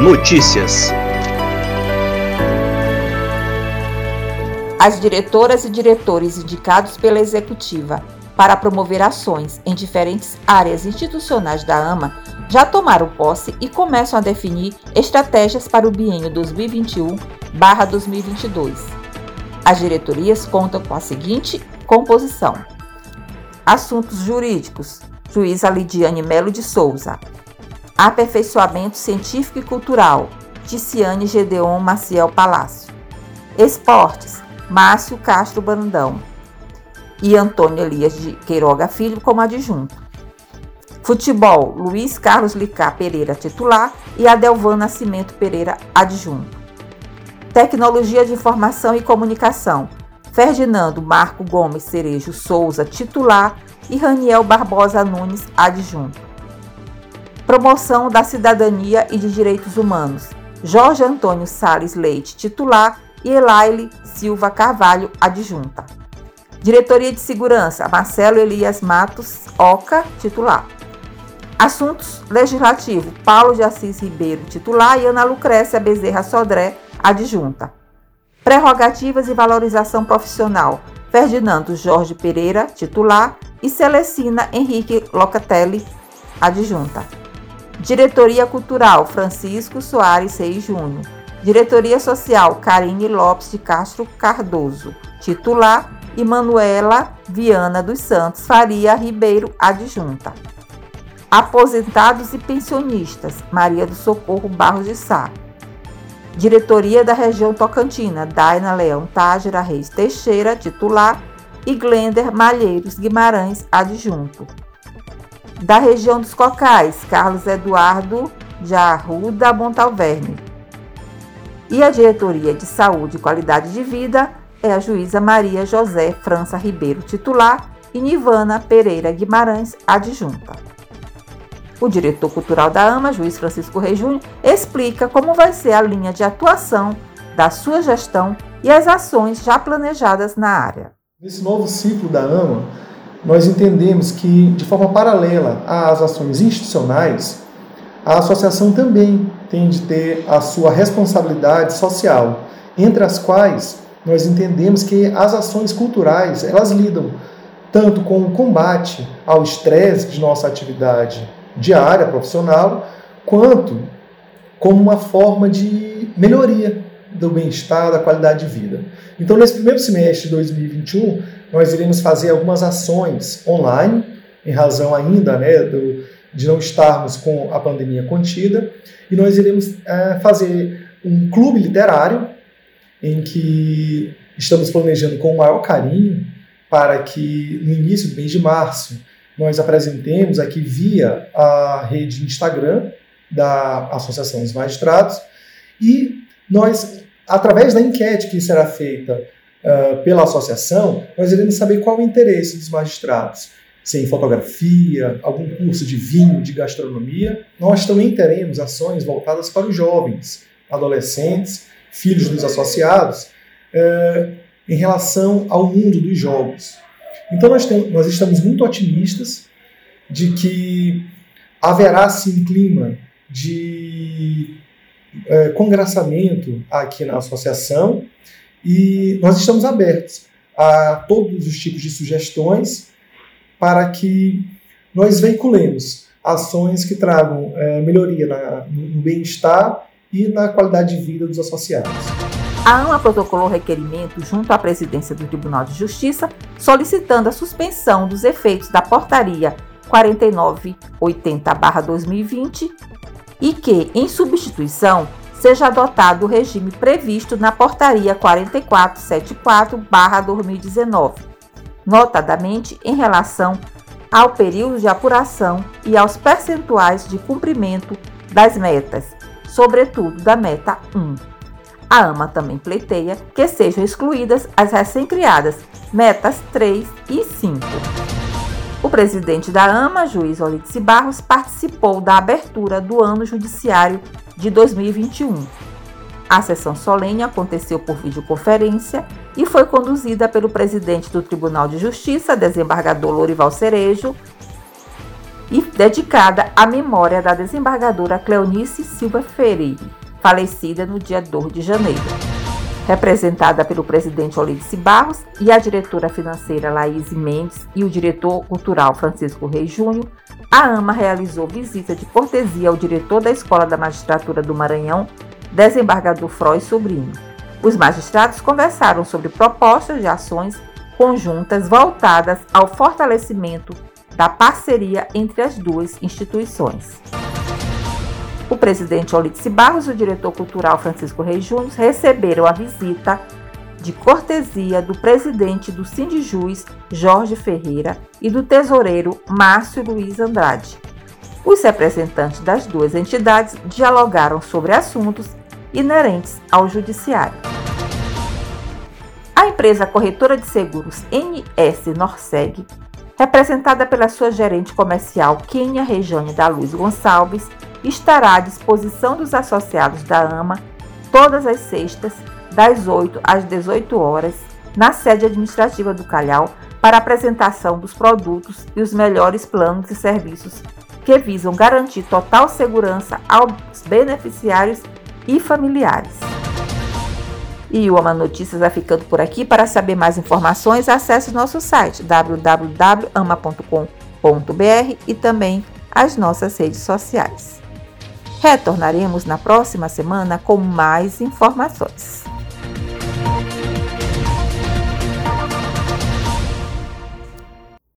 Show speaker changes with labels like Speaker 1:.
Speaker 1: Notícias.
Speaker 2: As diretoras e diretores indicados pela executiva para promover ações em diferentes áreas institucionais da AMA já tomaram posse e começam a definir estratégias para o biênio 2021-2022. As diretorias contam com a seguinte composição: Assuntos jurídicos, juíza Lidiane Melo de Souza. Aperfeiçoamento científico e cultural, Ticiane Gedeon Maciel Palácio. Esportes, Márcio Castro Brandão e Antônio Elias de Queiroga Filho como adjunto. Futebol, Luiz Carlos Licá Pereira titular e Adelvan Nascimento Pereira adjunto. Tecnologia de Informação e Comunicação, Ferdinando Marco Gomes Cerejo Souza titular e Raniel Barbosa Nunes adjunto. Promoção da Cidadania e de Direitos Humanos, Jorge Antônio Sales Leite titular e Elaile Silva Carvalho, adjunta. Diretoria de Segurança, Marcelo Elias Matos Oca, titular. Assuntos Legislativo, Paulo de Assis Ribeiro, titular, e Ana Lucrécia Bezerra Sodré, adjunta. Prerrogativas e valorização profissional, Ferdinando Jorge Pereira, titular, e Celestina Henrique Locatelli, adjunta. Diretoria Cultural, Francisco Soares Reis Júnior. Diretoria Social, Karine Lopes de Castro Cardoso. Titular, e Manuela Viana dos Santos Faria Ribeiro, adjunta. Aposentados e pensionistas, Maria do Socorro Barros de Sá. Diretoria da Região Tocantina, Daina Leão Tágira Reis Teixeira, titular, e Glender Malheiros Guimarães, adjunto. Da região dos Cocais, Carlos Eduardo de Arruda Montalverne, e a Diretoria de Saúde e Qualidade de Vida é a juíza Maria José França Ribeiro, titular, e Nivana Pereira Guimarães, adjunta. O diretor cultural da AMA, juiz Francisco Rei Júnior, explica como vai ser a linha de atuação da sua gestão e as ações já planejadas na área.
Speaker 3: Nesse novo ciclo da AMA, nós entendemos que, de forma paralela às ações institucionais, a associação também tem de ter a sua responsabilidade social, entre as quais nós entendemos que as ações culturais, elas lidam tanto com o combate ao estresse de nossa atividade diária, profissional, quanto como uma forma de melhoria do bem-estar, da qualidade de vida. Então, nesse primeiro semestre de 2021, nós iremos fazer algumas ações online, em razão ainda né, do, de não estarmos com a pandemia contida, e nós iremos é, fazer um clube literário em que estamos planejando com o maior carinho para que no início do mês de março nós apresentemos aqui via a rede Instagram da Associação dos Magistrados. E nós, através da enquete que será feita uh, pela associação, nós iremos saber qual o interesse dos magistrados se em fotografia, algum curso de vinho, de gastronomia. Nós também teremos ações voltadas para os jovens, adolescentes, filhos dos associados, é, em relação ao mundo dos jogos. Então nós, temos, nós estamos muito otimistas de que haverá sim um clima de é, congraçamento aqui na associação e nós estamos abertos a todos os tipos de sugestões para que nós veiculemos ações que tragam é, melhoria na, no bem-estar e na qualidade de vida dos associados.
Speaker 2: A AMA protocolou requerimento junto à presidência do Tribunal de Justiça solicitando a suspensão dos efeitos da portaria 4980-2020 e que, em substituição, seja adotado o regime previsto na portaria 4474-2019, notadamente em relação ao período de apuração e aos percentuais de cumprimento das metas sobretudo da meta 1. A AMA também pleiteia que sejam excluídas as recém-criadas metas 3 e 5. O presidente da AMA, juiz Olice Barros, participou da abertura do ano judiciário de 2021. A sessão solene aconteceu por videoconferência e foi conduzida pelo presidente do Tribunal de Justiça, desembargador Lorival Cerejo, e dedicada à memória da desembargadora Cleonice Silva Ferreira, falecida no dia 2 de janeiro. Representada pelo presidente Olídice Barros e a diretora financeira Laís Mendes e o diretor cultural Francisco Reis Júnior, a AMA realizou visita de cortesia ao diretor da Escola da Magistratura do Maranhão, desembargador Froy Sobrinho. Os magistrados conversaram sobre propostas de ações conjuntas voltadas ao fortalecimento da parceria entre as duas instituições. O presidente Olídice Barros e o diretor cultural Francisco Reis Júnior receberam a visita de cortesia do presidente do Sindijus, Jorge Ferreira, e do tesoureiro Márcio Luiz Andrade. Os representantes das duas entidades dialogaram sobre assuntos inerentes ao judiciário. A empresa corretora de seguros NS Norseg, representada pela sua gerente comercial Kenia Rejane da Luz Gonçalves, estará à disposição dos associados da AMA todas as sextas, das 8 às 18 horas, na sede administrativa do Calhau, para apresentação dos produtos e os melhores planos e serviços que visam garantir total segurança aos beneficiários e familiares. E o Ama Notícias vai ficando por aqui. Para saber mais informações, acesse nosso site www.ama.com.br e também as nossas redes sociais. Retornaremos na próxima semana com mais informações.